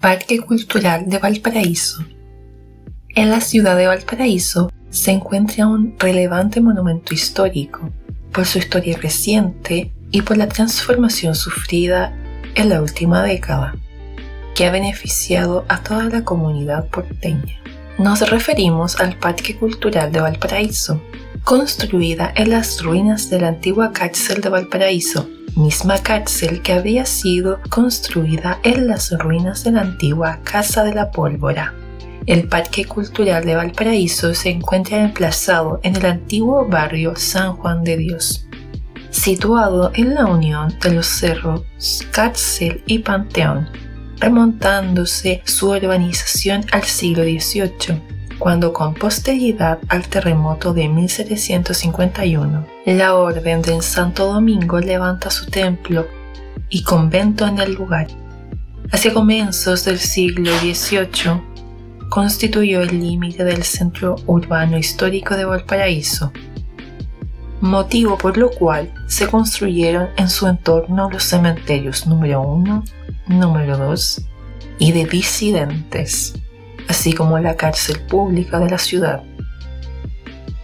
Parque Cultural de Valparaíso. En la ciudad de Valparaíso se encuentra un relevante monumento histórico por su historia reciente y por la transformación sufrida en la última década, que ha beneficiado a toda la comunidad porteña. Nos referimos al Parque Cultural de Valparaíso, construida en las ruinas de la antigua cárcel de Valparaíso misma cárcel que había sido construida en las ruinas de la antigua Casa de la Pólvora. El Parque Cultural de Valparaíso se encuentra emplazado en el antiguo barrio San Juan de Dios, situado en la unión de los cerros Cárcel y Panteón, remontándose su urbanización al siglo XVIII cuando con posteridad al terremoto de 1751, la Orden del Santo Domingo levanta su templo y convento en el lugar. Hacia comienzos del siglo XVIII, constituyó el límite del centro urbano histórico de Valparaíso, motivo por lo cual se construyeron en su entorno los cementerios número 1, número 2 y de disidentes así como la cárcel pública de la ciudad.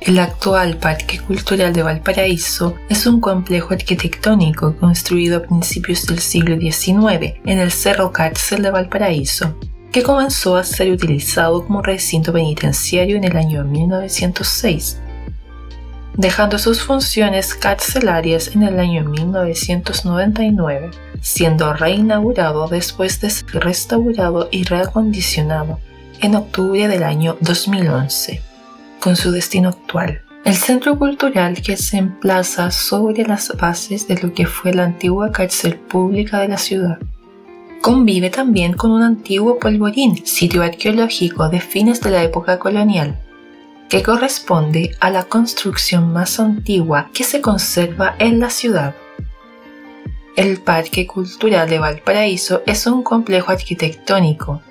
El actual Parque Cultural de Valparaíso es un complejo arquitectónico construido a principios del siglo XIX en el Cerro Cárcel de Valparaíso, que comenzó a ser utilizado como recinto penitenciario en el año 1906, dejando sus funciones carcelarias en el año 1999, siendo reinaugurado después de ser restaurado y reacondicionado en octubre del año 2011, con su destino actual. El centro cultural que se emplaza sobre las bases de lo que fue la antigua cárcel pública de la ciudad. Convive también con un antiguo polvorín, sitio arqueológico de fines de la época colonial, que corresponde a la construcción más antigua que se conserva en la ciudad. El Parque Cultural de Valparaíso es un complejo arquitectónico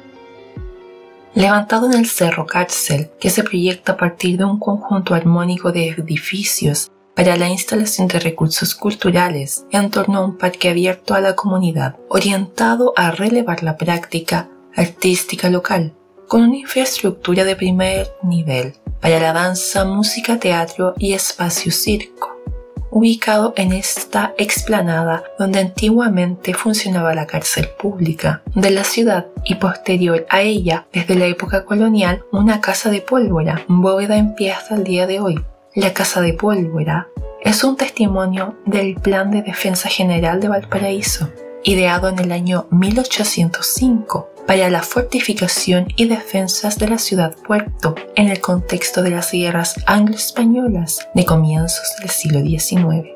levantado en el Cerro Cárcel, que se proyecta a partir de un conjunto armónico de edificios para la instalación de recursos culturales en torno a un parque abierto a la comunidad, orientado a relevar la práctica artística local, con una infraestructura de primer nivel para la danza, música, teatro y espacio circo ubicado en esta explanada donde antiguamente funcionaba la cárcel pública de la ciudad y posterior a ella, desde la época colonial, una casa de pólvora, bóveda en pie hasta el día de hoy. La casa de pólvora es un testimonio del Plan de Defensa General de Valparaíso, ideado en el año 1805 para la fortificación y defensas de la ciudad puerto en el contexto de las guerras anglo-españolas de comienzos del siglo XIX.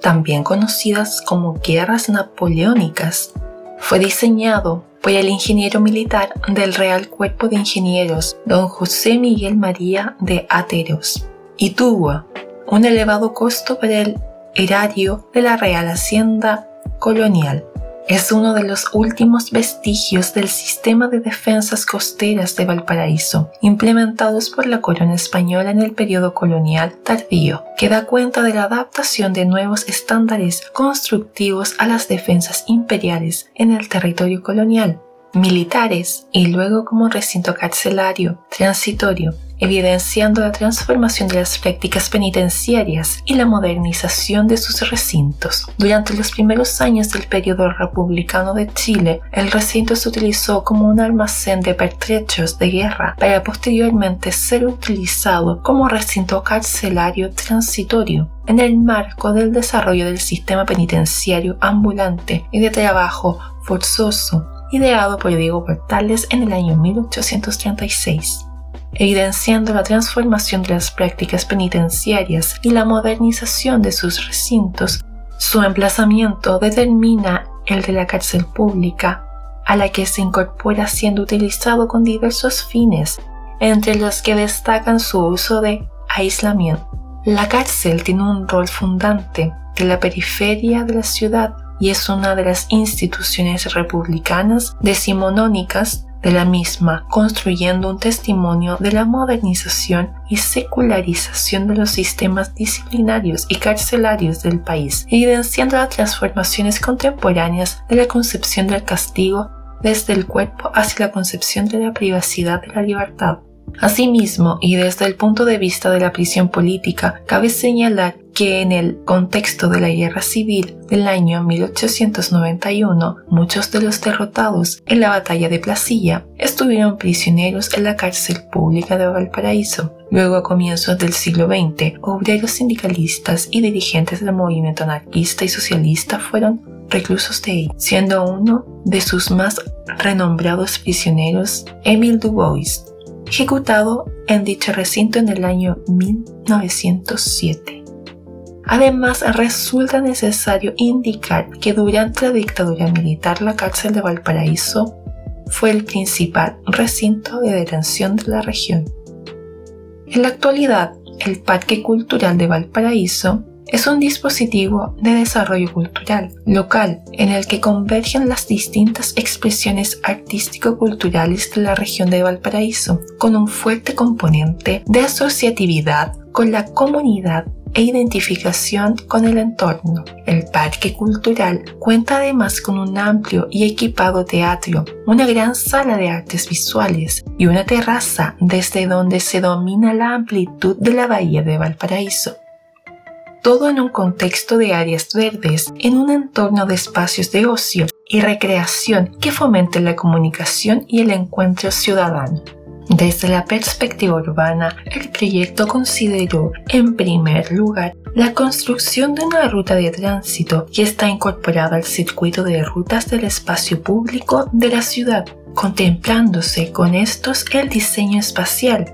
También conocidas como guerras napoleónicas, fue diseñado por el ingeniero militar del Real Cuerpo de Ingenieros, don José Miguel María de Ateros, y tuvo un elevado costo para el erario de la Real Hacienda Colonial es uno de los últimos vestigios del sistema de defensas costeras de Valparaíso, implementados por la corona española en el periodo colonial tardío, que da cuenta de la adaptación de nuevos estándares constructivos a las defensas imperiales en el territorio colonial, militares y luego como recinto carcelario transitorio evidenciando la transformación de las prácticas penitenciarias y la modernización de sus recintos. Durante los primeros años del periodo republicano de Chile, el recinto se utilizó como un almacén de pertrechos de guerra para posteriormente ser utilizado como recinto carcelario transitorio en el marco del desarrollo del sistema penitenciario ambulante y de trabajo forzoso ideado por Diego Portales en el año 1836 evidenciando la transformación de las prácticas penitenciarias y la modernización de sus recintos, su emplazamiento determina el de la cárcel pública, a la que se incorpora siendo utilizado con diversos fines, entre los que destacan su uso de aislamiento. La cárcel tiene un rol fundante de la periferia de la ciudad y es una de las instituciones republicanas decimonónicas de la misma, construyendo un testimonio de la modernización y secularización de los sistemas disciplinarios y carcelarios del país, evidenciando las transformaciones contemporáneas de la concepción del castigo desde el cuerpo hacia la concepción de la privacidad de la libertad. Asimismo, y desde el punto de vista de la prisión política, cabe señalar que en el contexto de la guerra civil del año 1891, muchos de los derrotados en la batalla de Placilla estuvieron prisioneros en la cárcel pública de Valparaíso. Luego, a comienzos del siglo XX, obreros sindicalistas y dirigentes del movimiento anarquista y socialista fueron reclusos de siendo uno de sus más renombrados prisioneros Emile Dubois, ejecutado en dicho recinto en el año 1907. Además, resulta necesario indicar que durante la dictadura militar la cárcel de Valparaíso fue el principal recinto de detención de la región. En la actualidad, el Parque Cultural de Valparaíso es un dispositivo de desarrollo cultural local en el que convergen las distintas expresiones artístico-culturales de la región de Valparaíso, con un fuerte componente de asociatividad con la comunidad e identificación con el entorno. El parque cultural cuenta además con un amplio y equipado teatro, una gran sala de artes visuales y una terraza desde donde se domina la amplitud de la bahía de Valparaíso todo en un contexto de áreas verdes, en un entorno de espacios de ocio y recreación que fomenten la comunicación y el encuentro ciudadano. Desde la perspectiva urbana, el proyecto consideró, en primer lugar, la construcción de una ruta de tránsito que está incorporada al circuito de rutas del espacio público de la ciudad, contemplándose con estos el diseño espacial.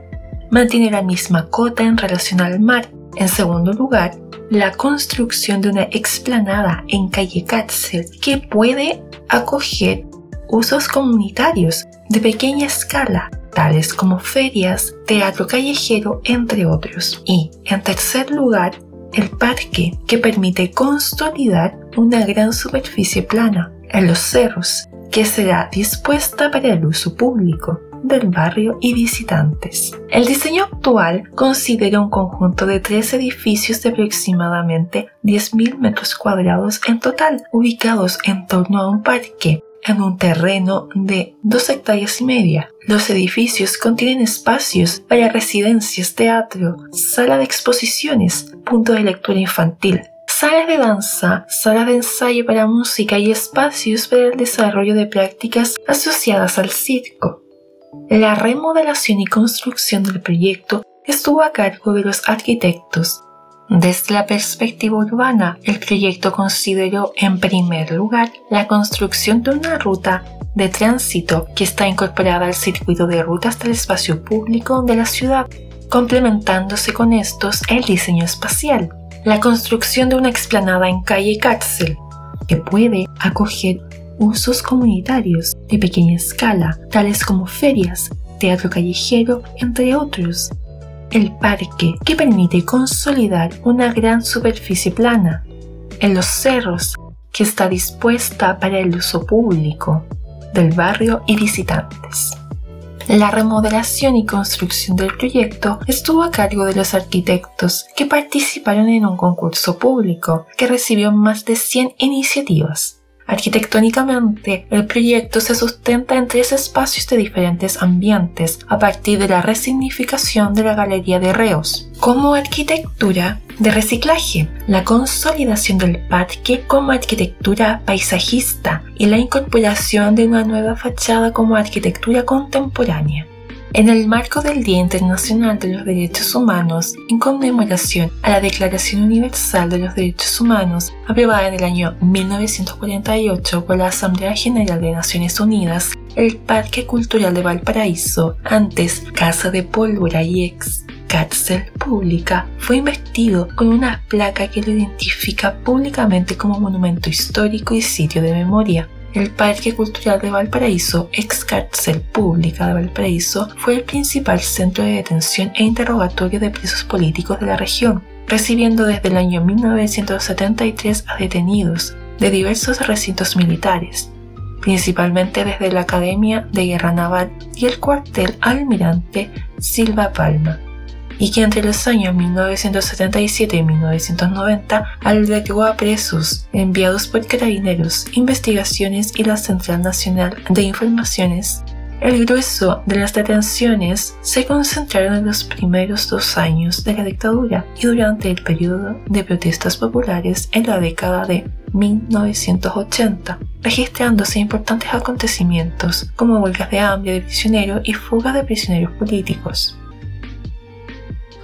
Mantiene la misma cota en relación al mar. En segundo lugar, la construcción de una explanada en calle Cárcel que puede acoger usos comunitarios de pequeña escala, tales como ferias, teatro callejero, entre otros. Y, en tercer lugar, el parque que permite consolidar una gran superficie plana en los cerros que será dispuesta para el uso público del barrio y visitantes. El diseño actual considera un conjunto de tres edificios de aproximadamente 10.000 metros cuadrados en total, ubicados en torno a un parque en un terreno de dos hectáreas y media. Los edificios contienen espacios para residencias, teatro, sala de exposiciones, punto de lectura infantil, salas de danza, sala de ensayo para música y espacios para el desarrollo de prácticas asociadas al circo. La remodelación y construcción del proyecto estuvo a cargo de los arquitectos. Desde la perspectiva urbana, el proyecto consideró en primer lugar la construcción de una ruta de tránsito que está incorporada al circuito de rutas del espacio público de la ciudad, complementándose con estos el diseño espacial, la construcción de una explanada en calle Cárcel, que puede acoger usos comunitarios de pequeña escala, tales como ferias, teatro callejero, entre otros. El parque, que permite consolidar una gran superficie plana. En los cerros, que está dispuesta para el uso público del barrio y visitantes. La remodelación y construcción del proyecto estuvo a cargo de los arquitectos que participaron en un concurso público que recibió más de 100 iniciativas. Arquitectónicamente, el proyecto se sustenta en tres espacios de diferentes ambientes a partir de la resignificación de la Galería de Reos. Como arquitectura de reciclaje, la consolidación del parque como arquitectura paisajista y la incorporación de una nueva fachada como arquitectura contemporánea. En el marco del Día Internacional de los Derechos Humanos, en conmemoración a la Declaración Universal de los Derechos Humanos, aprobada en el año 1948 por la Asamblea General de Naciones Unidas, el Parque Cultural de Valparaíso, antes Casa de Pólvora y ex cárcel pública, fue investido con una placa que lo identifica públicamente como monumento histórico y sitio de memoria. El Parque Cultural de Valparaíso, ex cárcel pública de Valparaíso, fue el principal centro de detención e interrogatorio de presos políticos de la región, recibiendo desde el año 1973 a detenidos de diversos recintos militares, principalmente desde la Academia de Guerra Naval y el cuartel Almirante Silva Palma y que entre los años 1977 y 1990 albergó a presos enviados por carabineros, investigaciones y la Central Nacional de Informaciones. El grueso de las detenciones se concentraron en los primeros dos años de la dictadura y durante el periodo de protestas populares en la década de 1980, registrándose importantes acontecimientos como huelgas de hambre de prisioneros y fugas de prisioneros políticos.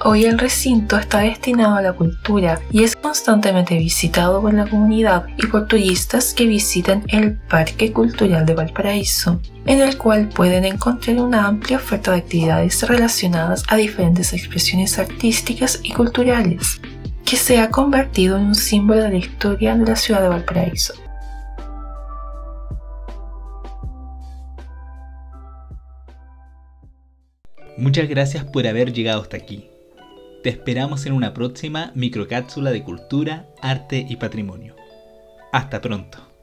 Hoy el recinto está destinado a la cultura y es constantemente visitado por la comunidad y por turistas que visitan el Parque Cultural de Valparaíso, en el cual pueden encontrar una amplia oferta de actividades relacionadas a diferentes expresiones artísticas y culturales, que se ha convertido en un símbolo de la historia de la ciudad de Valparaíso. Muchas gracias por haber llegado hasta aquí. Te esperamos en una próxima microcápsula de cultura, arte y patrimonio. Hasta pronto.